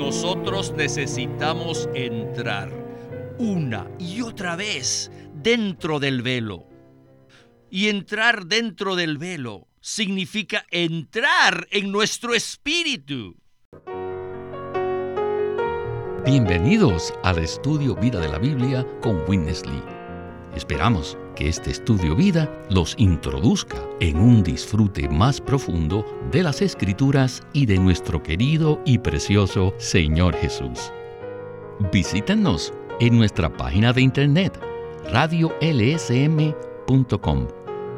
nosotros necesitamos entrar una y otra vez dentro del velo. Y entrar dentro del velo significa entrar en nuestro espíritu. Bienvenidos al estudio Vida de la Biblia con Witness Lee. Esperamos que este estudio vida los introduzca en un disfrute más profundo de las escrituras y de nuestro querido y precioso Señor Jesús. Visítenos en nuestra página de internet radiolsm.com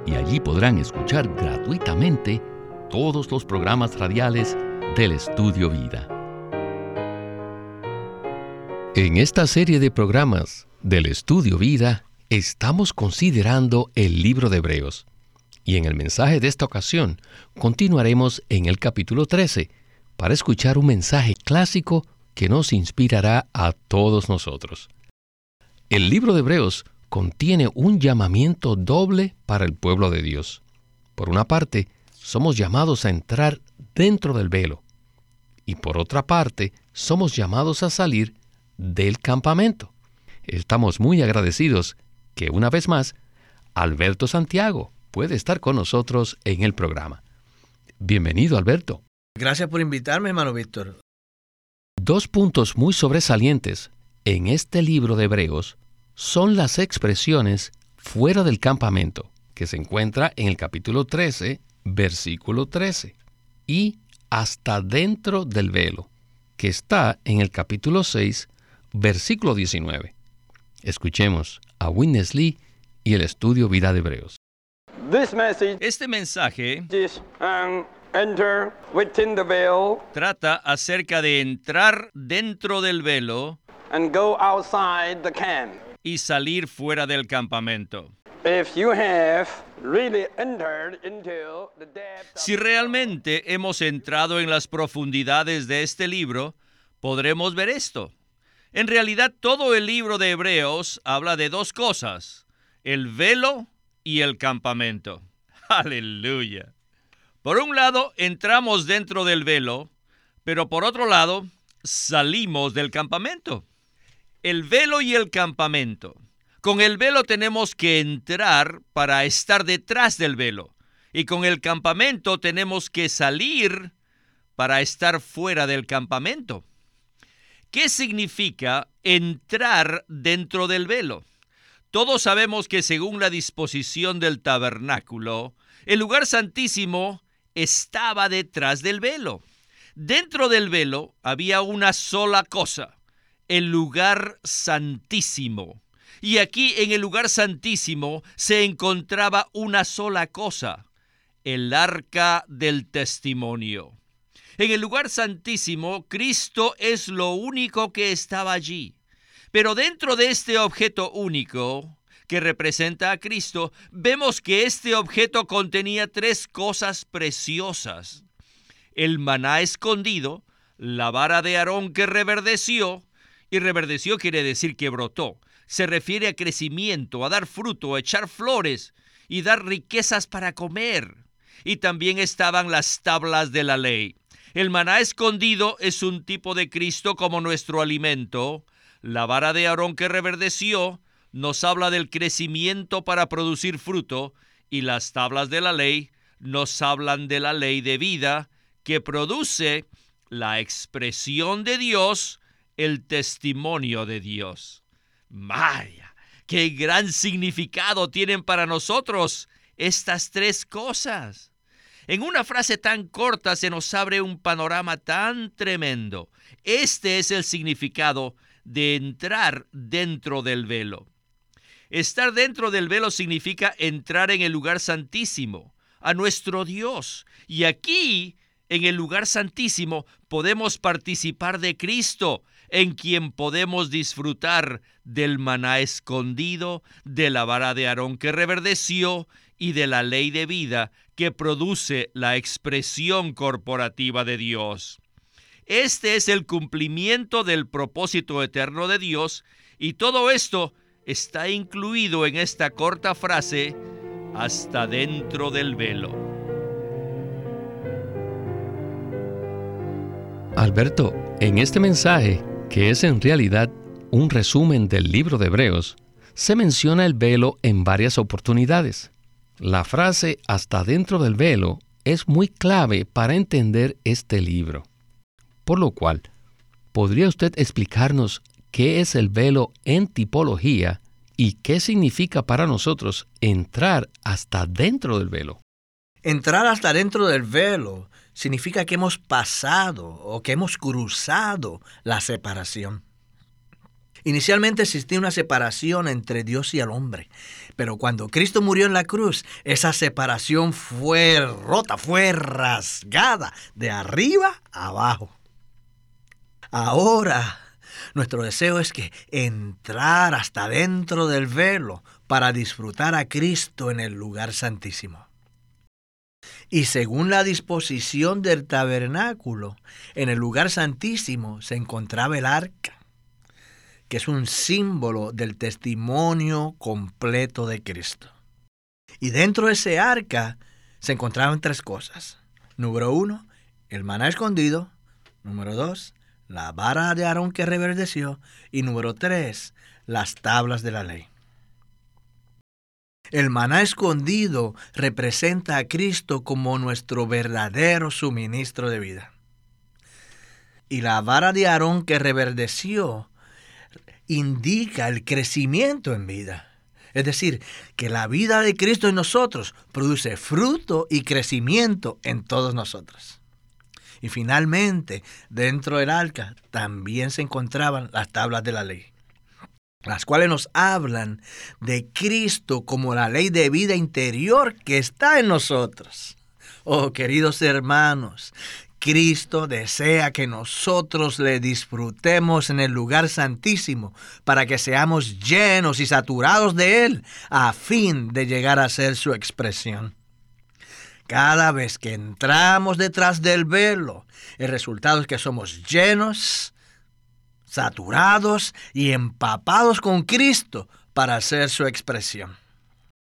y allí podrán escuchar gratuitamente todos los programas radiales del Estudio Vida. En esta serie de programas del Estudio Vida estamos considerando el libro de Hebreos y en el mensaje de esta ocasión continuaremos en el capítulo 13 para escuchar un mensaje clásico que nos inspirará a todos nosotros. El libro de Hebreos contiene un llamamiento doble para el pueblo de Dios. Por una parte, somos llamados a entrar dentro del velo y por otra parte, somos llamados a salir del campamento. Estamos muy agradecidos que una vez más, Alberto Santiago puede estar con nosotros en el programa. Bienvenido, Alberto. Gracias por invitarme, hermano Víctor. Dos puntos muy sobresalientes en este libro de Hebreos son las expresiones fuera del campamento, que se encuentra en el capítulo 13, versículo 13, y hasta dentro del velo, que está en el capítulo 6, versículo 19. Escuchemos a Witness Lee y el estudio Vida de Hebreos. Este mensaje Trata acerca de entrar dentro del velo y salir fuera del campamento. Si realmente hemos entrado en las profundidades de este libro, podremos ver esto. En realidad todo el libro de Hebreos habla de dos cosas, el velo y el campamento. Aleluya. Por un lado, entramos dentro del velo, pero por otro lado, salimos del campamento. El velo y el campamento. Con el velo tenemos que entrar para estar detrás del velo. Y con el campamento tenemos que salir para estar fuera del campamento. ¿Qué significa entrar dentro del velo? Todos sabemos que según la disposición del tabernáculo, el lugar santísimo estaba detrás del velo. Dentro del velo había una sola cosa, el lugar santísimo. Y aquí en el lugar santísimo se encontraba una sola cosa, el arca del testimonio. En el lugar santísimo, Cristo es lo único que estaba allí. Pero dentro de este objeto único que representa a Cristo, vemos que este objeto contenía tres cosas preciosas. El maná escondido, la vara de Aarón que reverdeció, y reverdeció quiere decir que brotó. Se refiere a crecimiento, a dar fruto, a echar flores y dar riquezas para comer. Y también estaban las tablas de la ley. El maná escondido es un tipo de Cristo como nuestro alimento. La vara de Aarón que reverdeció nos habla del crecimiento para producir fruto y las tablas de la ley nos hablan de la ley de vida que produce la expresión de Dios, el testimonio de Dios. Vaya, qué gran significado tienen para nosotros estas tres cosas. En una frase tan corta se nos abre un panorama tan tremendo. Este es el significado de entrar dentro del velo. Estar dentro del velo significa entrar en el lugar santísimo, a nuestro Dios. Y aquí, en el lugar santísimo, podemos participar de Cristo, en quien podemos disfrutar del maná escondido, de la vara de Aarón que reverdeció y de la ley de vida que produce la expresión corporativa de Dios. Este es el cumplimiento del propósito eterno de Dios y todo esto está incluido en esta corta frase hasta dentro del velo. Alberto, En este mensaje, que es en realidad un resumen del libro de Hebreos, se menciona el velo en varias oportunidades. La frase hasta dentro del velo es muy clave para entender este libro. Por lo cual, ¿podría usted explicarnos qué es el velo en tipología y qué significa para nosotros entrar hasta dentro del velo? Entrar hasta dentro del velo significa que hemos pasado o que hemos cruzado la separación. Inicialmente existía una separación entre Dios y el hombre, pero cuando Cristo murió en la cruz, esa separación fue rota, fue rasgada de arriba abajo. Ahora, nuestro deseo es que entrar hasta dentro del velo para disfrutar a Cristo en el lugar santísimo. Y según la disposición del tabernáculo, en el lugar santísimo se encontraba el arca que es un símbolo del testimonio completo de Cristo. Y dentro de ese arca se encontraban tres cosas. Número uno, el maná escondido. Número dos, la vara de Aarón que reverdeció. Y número tres, las tablas de la ley. El maná escondido representa a Cristo como nuestro verdadero suministro de vida. Y la vara de Aarón que reverdeció indica el crecimiento en vida. Es decir, que la vida de Cristo en nosotros produce fruto y crecimiento en todos nosotros. Y finalmente, dentro del arca también se encontraban las tablas de la ley, las cuales nos hablan de Cristo como la ley de vida interior que está en nosotros. Oh, queridos hermanos, Cristo desea que nosotros le disfrutemos en el lugar santísimo para que seamos llenos y saturados de Él a fin de llegar a ser su expresión. Cada vez que entramos detrás del velo, el resultado es que somos llenos, saturados y empapados con Cristo para ser su expresión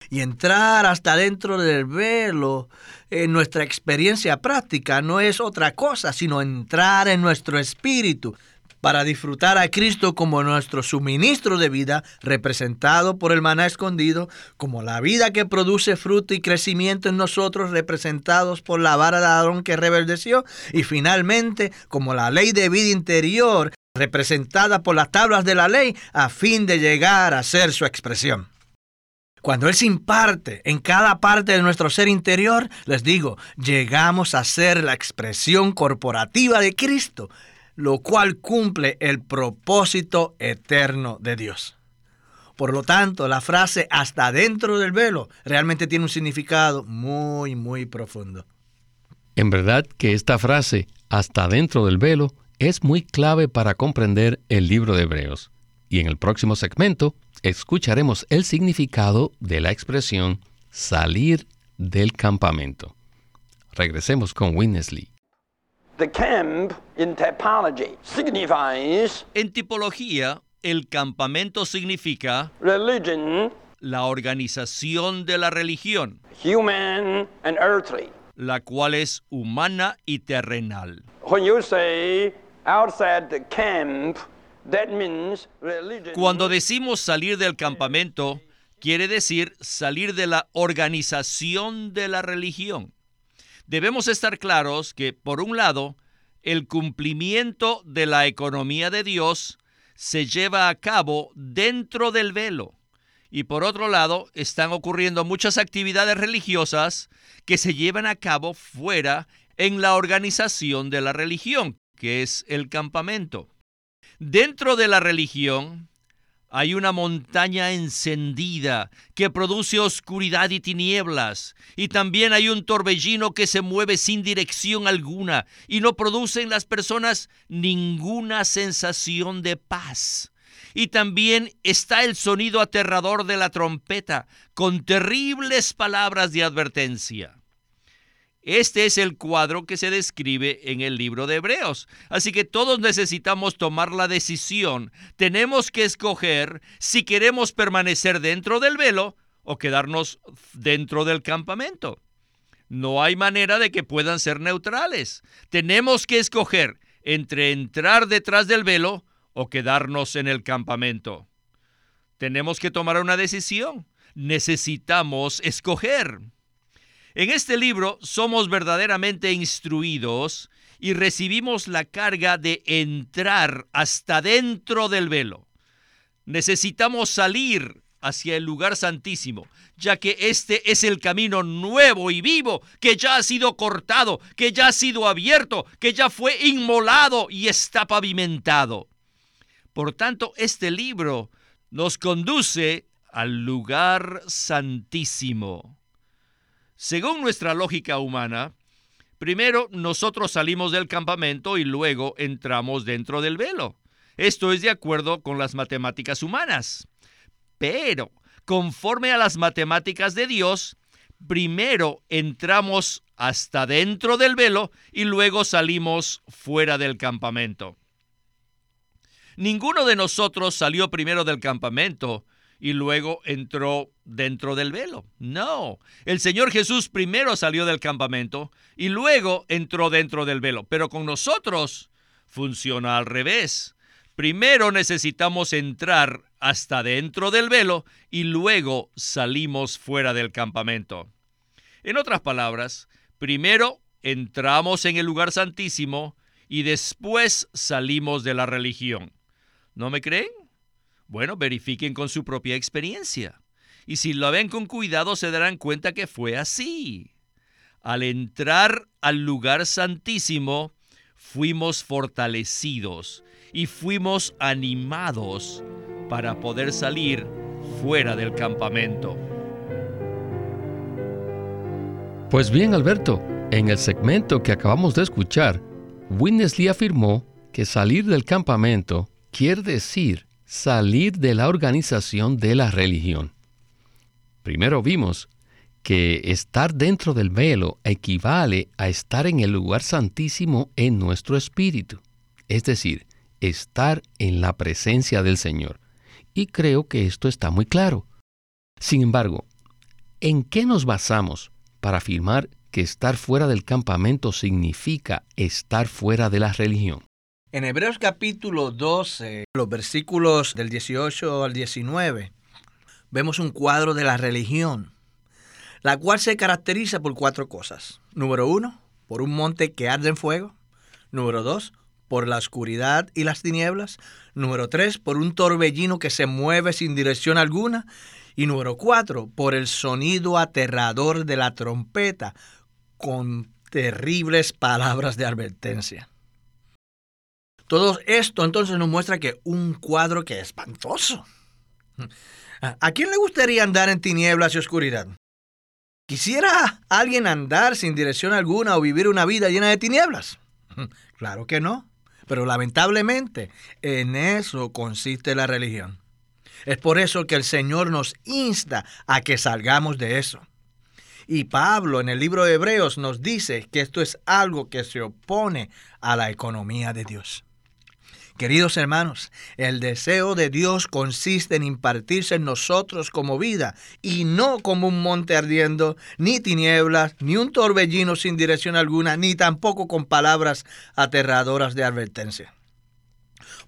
y entrar hasta dentro del velo en nuestra experiencia práctica no es otra cosa sino entrar en nuestro espíritu para disfrutar a Cristo como nuestro suministro de vida, representado por el maná escondido, como la vida que produce fruto y crecimiento en nosotros, representados por la vara de Aarón que reverdeció, y finalmente como la ley de vida interior, representada por las tablas de la ley, a fin de llegar a ser su expresión. Cuando Él se imparte en cada parte de nuestro ser interior, les digo, llegamos a ser la expresión corporativa de Cristo, lo cual cumple el propósito eterno de Dios. Por lo tanto, la frase hasta dentro del velo realmente tiene un significado muy, muy profundo. En verdad que esta frase, hasta dentro del velo, es muy clave para comprender el libro de Hebreos. Y en el próximo segmento escucharemos el significado de la expresión salir del campamento. Regresemos con Winnesley. en tipología, el campamento significa la organización de la religión, la cual es humana y terrenal. Cuando decimos salir del campamento, quiere decir salir de la organización de la religión. Debemos estar claros que, por un lado, el cumplimiento de la economía de Dios se lleva a cabo dentro del velo. Y por otro lado, están ocurriendo muchas actividades religiosas que se llevan a cabo fuera en la organización de la religión, que es el campamento. Dentro de la religión hay una montaña encendida que produce oscuridad y tinieblas, y también hay un torbellino que se mueve sin dirección alguna y no produce en las personas ninguna sensación de paz. Y también está el sonido aterrador de la trompeta, con terribles palabras de advertencia. Este es el cuadro que se describe en el libro de Hebreos. Así que todos necesitamos tomar la decisión. Tenemos que escoger si queremos permanecer dentro del velo o quedarnos dentro del campamento. No hay manera de que puedan ser neutrales. Tenemos que escoger entre entrar detrás del velo o quedarnos en el campamento. Tenemos que tomar una decisión. Necesitamos escoger. En este libro somos verdaderamente instruidos y recibimos la carga de entrar hasta dentro del velo. Necesitamos salir hacia el lugar santísimo, ya que este es el camino nuevo y vivo que ya ha sido cortado, que ya ha sido abierto, que ya fue inmolado y está pavimentado. Por tanto, este libro nos conduce al lugar santísimo. Según nuestra lógica humana, primero nosotros salimos del campamento y luego entramos dentro del velo. Esto es de acuerdo con las matemáticas humanas. Pero, conforme a las matemáticas de Dios, primero entramos hasta dentro del velo y luego salimos fuera del campamento. Ninguno de nosotros salió primero del campamento y luego entró dentro del velo. No, el Señor Jesús primero salió del campamento y luego entró dentro del velo. Pero con nosotros funciona al revés. Primero necesitamos entrar hasta dentro del velo y luego salimos fuera del campamento. En otras palabras, primero entramos en el lugar santísimo y después salimos de la religión. ¿No me creen? Bueno, verifiquen con su propia experiencia. Y si lo ven con cuidado se darán cuenta que fue así. Al entrar al lugar santísimo, fuimos fortalecidos y fuimos animados para poder salir fuera del campamento. Pues bien, Alberto, en el segmento que acabamos de escuchar, Winnesley afirmó que salir del campamento quiere decir salir de la organización de la religión. Primero vimos que estar dentro del velo equivale a estar en el lugar santísimo en nuestro espíritu, es decir, estar en la presencia del Señor. Y creo que esto está muy claro. Sin embargo, ¿en qué nos basamos para afirmar que estar fuera del campamento significa estar fuera de la religión? En Hebreos capítulo 12, los versículos del 18 al 19, vemos un cuadro de la religión, la cual se caracteriza por cuatro cosas. Número uno, por un monte que arde en fuego. Número dos, por la oscuridad y las tinieblas. Número tres, por un torbellino que se mueve sin dirección alguna. Y número cuatro, por el sonido aterrador de la trompeta con terribles palabras de advertencia. Todo esto entonces nos muestra que un cuadro que es espantoso. ¿A quién le gustaría andar en tinieblas y oscuridad? ¿Quisiera alguien andar sin dirección alguna o vivir una vida llena de tinieblas? Claro que no. Pero lamentablemente en eso consiste la religión. Es por eso que el Señor nos insta a que salgamos de eso. Y Pablo en el libro de Hebreos nos dice que esto es algo que se opone a la economía de Dios. Queridos hermanos, el deseo de Dios consiste en impartirse en nosotros como vida y no como un monte ardiendo, ni tinieblas, ni un torbellino sin dirección alguna, ni tampoco con palabras aterradoras de advertencia.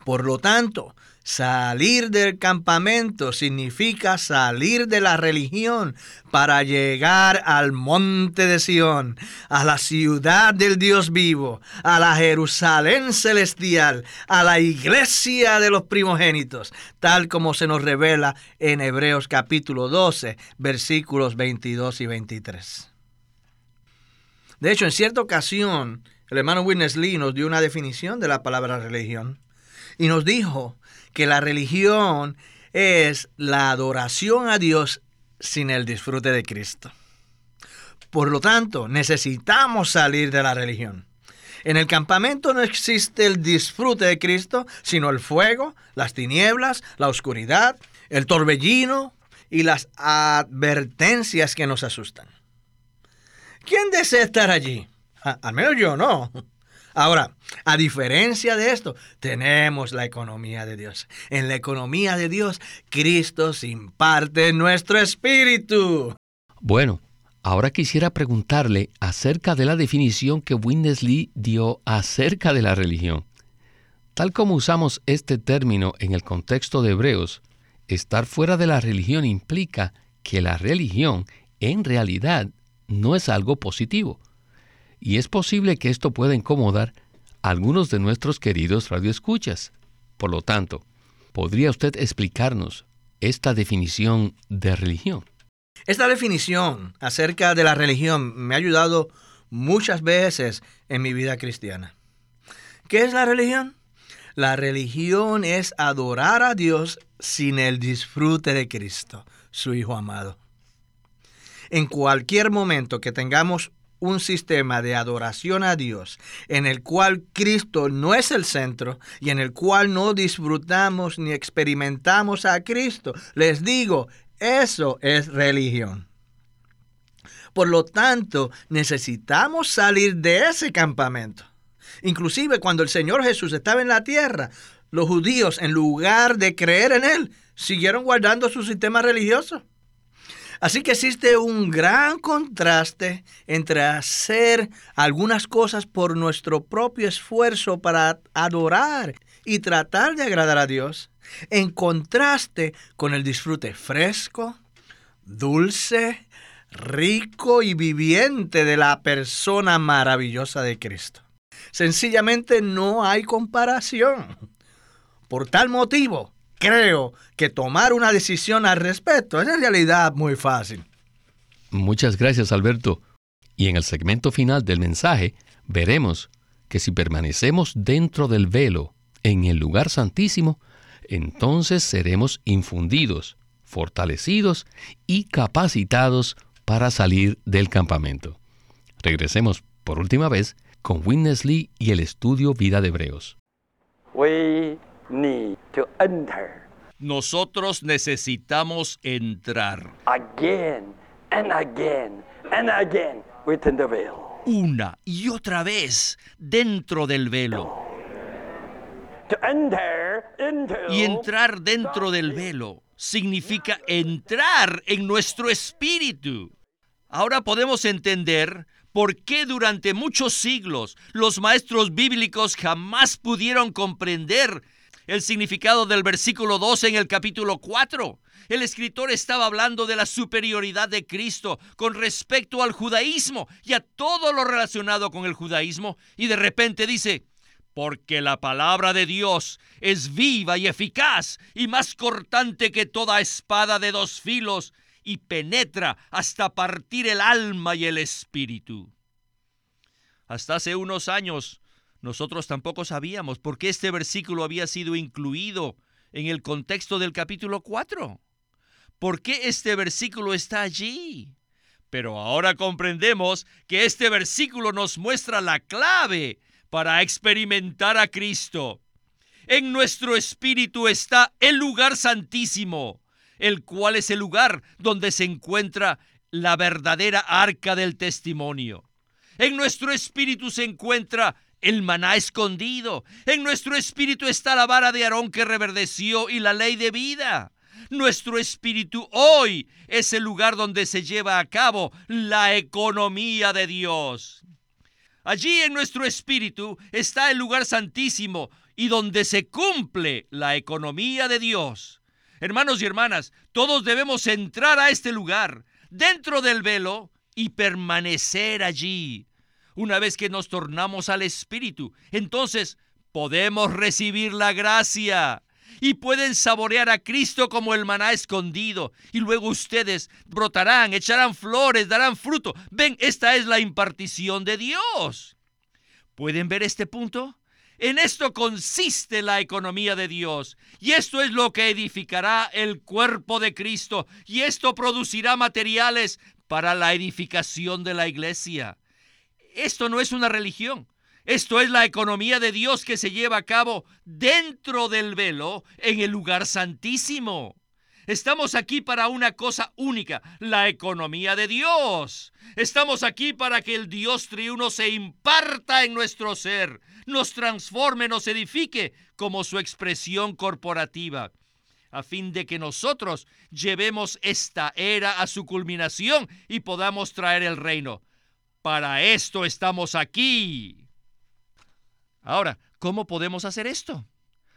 Por lo tanto, Salir del campamento significa salir de la religión para llegar al monte de Sión, a la ciudad del Dios vivo, a la Jerusalén celestial, a la iglesia de los primogénitos, tal como se nos revela en Hebreos capítulo 12, versículos 22 y 23. De hecho, en cierta ocasión, el hermano Witness Lee nos dio una definición de la palabra religión y nos dijo que la religión es la adoración a Dios sin el disfrute de Cristo. Por lo tanto, necesitamos salir de la religión. En el campamento no existe el disfrute de Cristo, sino el fuego, las tinieblas, la oscuridad, el torbellino y las advertencias que nos asustan. ¿Quién desea estar allí? al menos yo no. Ahora, a diferencia de esto, tenemos la economía de Dios. En la economía de Dios, Cristo se imparte nuestro espíritu. Bueno, ahora quisiera preguntarle acerca de la definición que Winnesley dio acerca de la religión. Tal como usamos este término en el contexto de Hebreos, estar fuera de la religión implica que la religión en realidad no es algo positivo. Y es posible que esto pueda incomodar a algunos de nuestros queridos radioescuchas. Por lo tanto, ¿podría usted explicarnos esta definición de religión? Esta definición acerca de la religión me ha ayudado muchas veces en mi vida cristiana. ¿Qué es la religión? La religión es adorar a Dios sin el disfrute de Cristo, su Hijo amado. En cualquier momento que tengamos un sistema de adoración a Dios en el cual Cristo no es el centro y en el cual no disfrutamos ni experimentamos a Cristo, les digo, eso es religión. Por lo tanto, necesitamos salir de ese campamento. Inclusive cuando el Señor Jesús estaba en la tierra, los judíos, en lugar de creer en Él, siguieron guardando su sistema religioso. Así que existe un gran contraste entre hacer algunas cosas por nuestro propio esfuerzo para adorar y tratar de agradar a Dios, en contraste con el disfrute fresco, dulce, rico y viviente de la persona maravillosa de Cristo. Sencillamente no hay comparación. Por tal motivo, creo que tomar una decisión al respecto es en realidad muy fácil. Muchas gracias, Alberto. Y en el segmento final del mensaje veremos que si permanecemos dentro del velo, en el lugar santísimo, entonces seremos infundidos, fortalecidos y capacitados para salir del campamento. Regresemos por última vez con Witness Lee y el estudio Vida de Hebreos. Nosotros necesitamos entrar. Again and again and again within the veil. Una y otra vez dentro del velo. To enter into Y entrar dentro del velo significa entrar en nuestro espíritu. Ahora podemos entender por qué durante muchos siglos los maestros bíblicos jamás pudieron comprender el significado del versículo 12 en el capítulo 4. El escritor estaba hablando de la superioridad de Cristo con respecto al judaísmo y a todo lo relacionado con el judaísmo y de repente dice, porque la palabra de Dios es viva y eficaz y más cortante que toda espada de dos filos y penetra hasta partir el alma y el espíritu. Hasta hace unos años nosotros tampoco sabíamos por qué este versículo había sido incluido en el contexto del capítulo 4. ¿Por qué este versículo está allí? Pero ahora comprendemos que este versículo nos muestra la clave para experimentar a Cristo. En nuestro espíritu está el lugar santísimo, el cual es el lugar donde se encuentra la verdadera arca del testimonio. En nuestro espíritu se encuentra el maná escondido. En nuestro espíritu está la vara de Aarón que reverdeció y la ley de vida. Nuestro espíritu hoy es el lugar donde se lleva a cabo la economía de Dios. Allí en nuestro espíritu está el lugar santísimo y donde se cumple la economía de Dios. Hermanos y hermanas, todos debemos entrar a este lugar, dentro del velo, y permanecer allí. Una vez que nos tornamos al Espíritu, entonces podemos recibir la gracia y pueden saborear a Cristo como el maná escondido. Y luego ustedes brotarán, echarán flores, darán fruto. Ven, esta es la impartición de Dios. ¿Pueden ver este punto? En esto consiste la economía de Dios. Y esto es lo que edificará el cuerpo de Cristo. Y esto producirá materiales para la edificación de la iglesia. Esto no es una religión. Esto es la economía de Dios que se lleva a cabo dentro del velo en el lugar santísimo. Estamos aquí para una cosa única, la economía de Dios. Estamos aquí para que el Dios triuno se imparta en nuestro ser, nos transforme, nos edifique como su expresión corporativa, a fin de que nosotros llevemos esta era a su culminación y podamos traer el reino. Para esto estamos aquí. Ahora, ¿Cómo podemos hacer esto?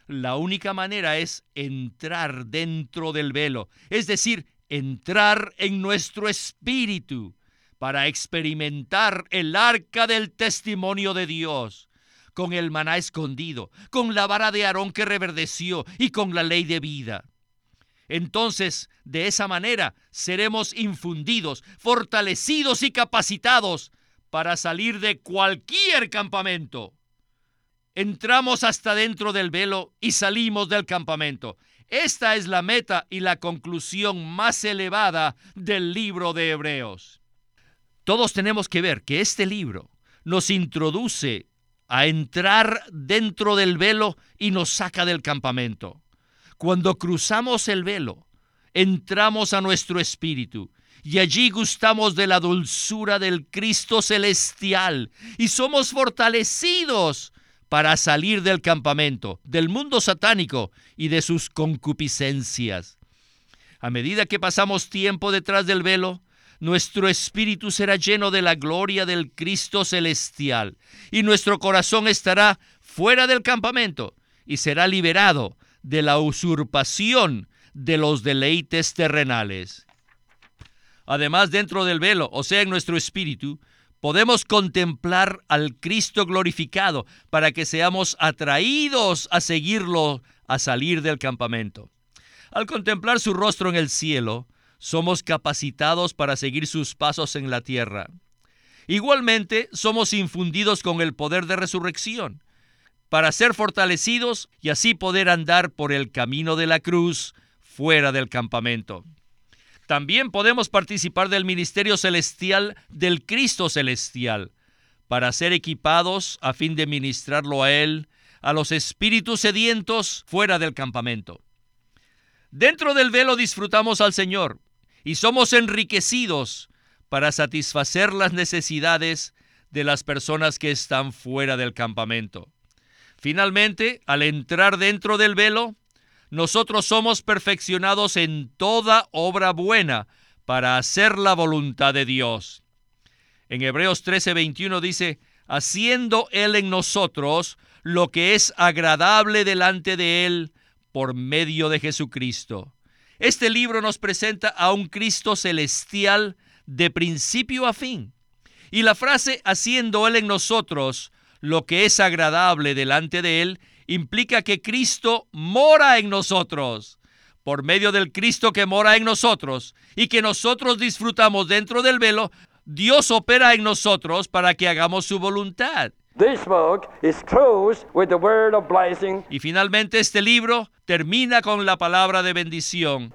La única manera es entrar dentro del velo, es decir, entrar en nuestro espíritu para experimentar el arca del testimonio de Dios, con el maná escondido, con la vara de Aarón que reverdeció y con la ley de vida. Entonces, de esa manera, seremos infundidos, fortalecidos y capacitados para salir de cualquier campamento. Entramos hasta dentro del velo y salimos del campamento. Esta es la meta y la conclusión más elevada del libro de Hebreos. Todos tenemos que ver que este libro nos introduce a entrar dentro del velo y nos saca del campamento. Cuando cruzamos el velo, entramos a nuestro espíritu y allí gustamos de la dulzura del Cristo celestial y somos fortalecidos para salir del campamento, del mundo satánico y de sus concupiscencias. A medida que pasamos tiempo detrás del velo, nuestro espíritu será lleno de la gloria del Cristo celestial y nuestro corazón estará fuera del campamento y será liberado de la usurpación de los deleites terrenales. Además, dentro del velo, o sea, en nuestro espíritu, podemos contemplar al Cristo glorificado para que seamos atraídos a seguirlo a salir del campamento. Al contemplar su rostro en el cielo, somos capacitados para seguir sus pasos en la tierra. Igualmente, somos infundidos con el poder de resurrección, para ser fortalecidos y así poder andar por el camino de la cruz fuera del campamento. También podemos participar del ministerio celestial del Cristo celestial, para ser equipados a fin de ministrarlo a Él, a los espíritus sedientos fuera del campamento. Dentro del velo disfrutamos al Señor y somos enriquecidos para satisfacer las necesidades de las personas que están fuera del campamento. Finalmente, al entrar dentro del velo, nosotros somos perfeccionados en toda obra buena para hacer la voluntad de Dios. En Hebreos 13:21 dice, haciendo Él en nosotros lo que es agradable delante de Él por medio de Jesucristo. Este libro nos presenta a un Cristo celestial de principio a fin. Y la frase haciendo Él en nosotros lo que es agradable delante de Él implica que Cristo mora en nosotros. Por medio del Cristo que mora en nosotros y que nosotros disfrutamos dentro del velo, Dios opera en nosotros para que hagamos su voluntad. Y finalmente este libro termina con la palabra de bendición.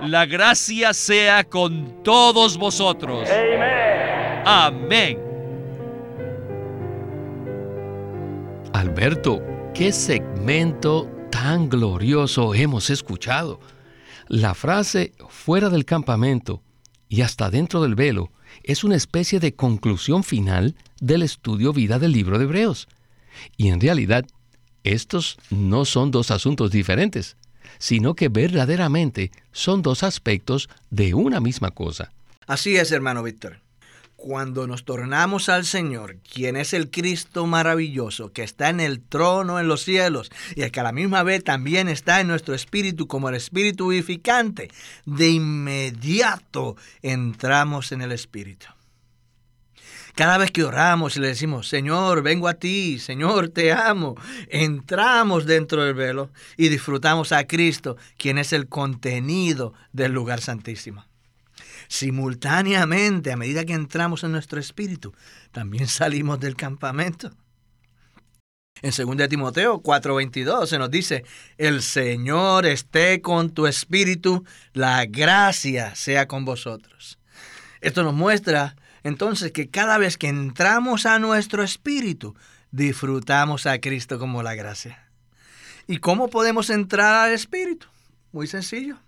La gracia sea con todos vosotros. Amén. Alberto, qué segmento tan glorioso hemos escuchado. La frase fuera del campamento y hasta dentro del velo es una especie de conclusión final del estudio vida del libro de Hebreos. Y en realidad, estos no son dos asuntos diferentes, sino que verdaderamente son dos aspectos de una misma cosa. Así es, hermano Víctor cuando nos tornamos al Señor, quien es el Cristo maravilloso, que está en el trono en los cielos y el que a la misma vez también está en nuestro espíritu como el espíritu vivificante, de inmediato entramos en el espíritu. Cada vez que oramos y le decimos, Señor, vengo a ti, Señor, te amo, entramos dentro del velo y disfrutamos a Cristo, quien es el contenido del lugar santísimo simultáneamente, a medida que entramos en nuestro espíritu, también salimos del campamento. En 2 Timoteo 4:22 se nos dice, el Señor esté con tu espíritu, la gracia sea con vosotros. Esto nos muestra entonces que cada vez que entramos a nuestro espíritu, disfrutamos a Cristo como la gracia. ¿Y cómo podemos entrar al espíritu? Muy sencillo.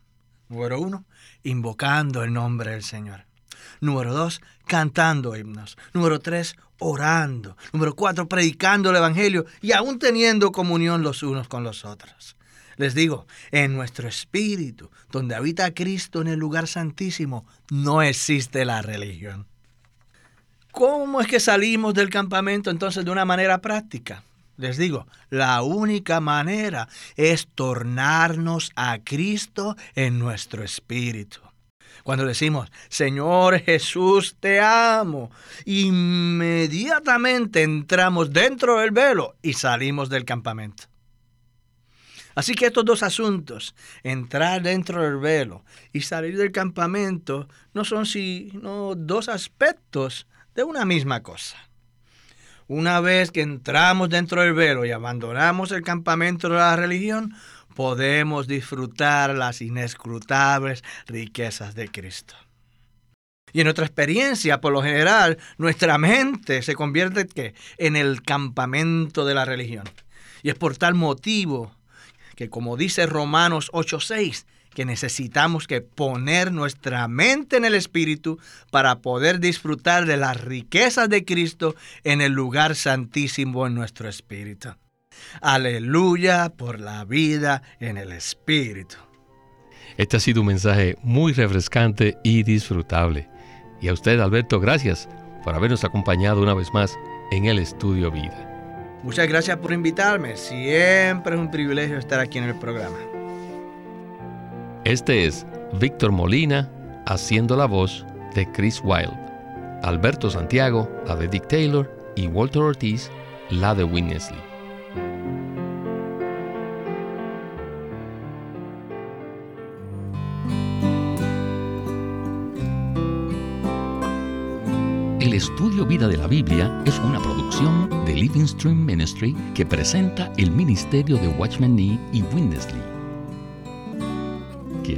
Número uno, invocando el nombre del Señor. Número dos, cantando himnos. Número tres, orando. Número cuatro, predicando el Evangelio y aún teniendo comunión los unos con los otros. Les digo, en nuestro espíritu, donde habita Cristo en el lugar santísimo, no existe la religión. ¿Cómo es que salimos del campamento entonces de una manera práctica? Les digo, la única manera es tornarnos a Cristo en nuestro espíritu. Cuando decimos, Señor Jesús, te amo, inmediatamente entramos dentro del velo y salimos del campamento. Así que estos dos asuntos, entrar dentro del velo y salir del campamento, no son sino dos aspectos de una misma cosa. Una vez que entramos dentro del velo y abandonamos el campamento de la religión, podemos disfrutar las inescrutables riquezas de Cristo. Y en nuestra experiencia, por lo general, nuestra mente se convierte en el campamento de la religión. Y es por tal motivo que, como dice Romanos 8:6, que necesitamos que poner nuestra mente en el Espíritu para poder disfrutar de las riquezas de Cristo en el lugar santísimo en nuestro espíritu. Aleluya por la vida en el Espíritu. Este ha sido un mensaje muy refrescante y disfrutable. Y a usted, Alberto, gracias por habernos acompañado una vez más en el Estudio Vida. Muchas gracias por invitarme. Siempre es un privilegio estar aquí en el programa. Este es Víctor Molina haciendo la voz de Chris Wilde, Alberto Santiago, la de Dick Taylor y Walter Ortiz, la de Winnesley. El estudio Vida de la Biblia es una producción de Living Stream Ministry que presenta el ministerio de Watchman Nee y Winnesley.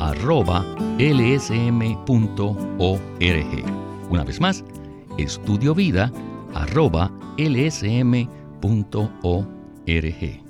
estudiovida.lsm.org. Una vez más, estudiovida.lsm.org.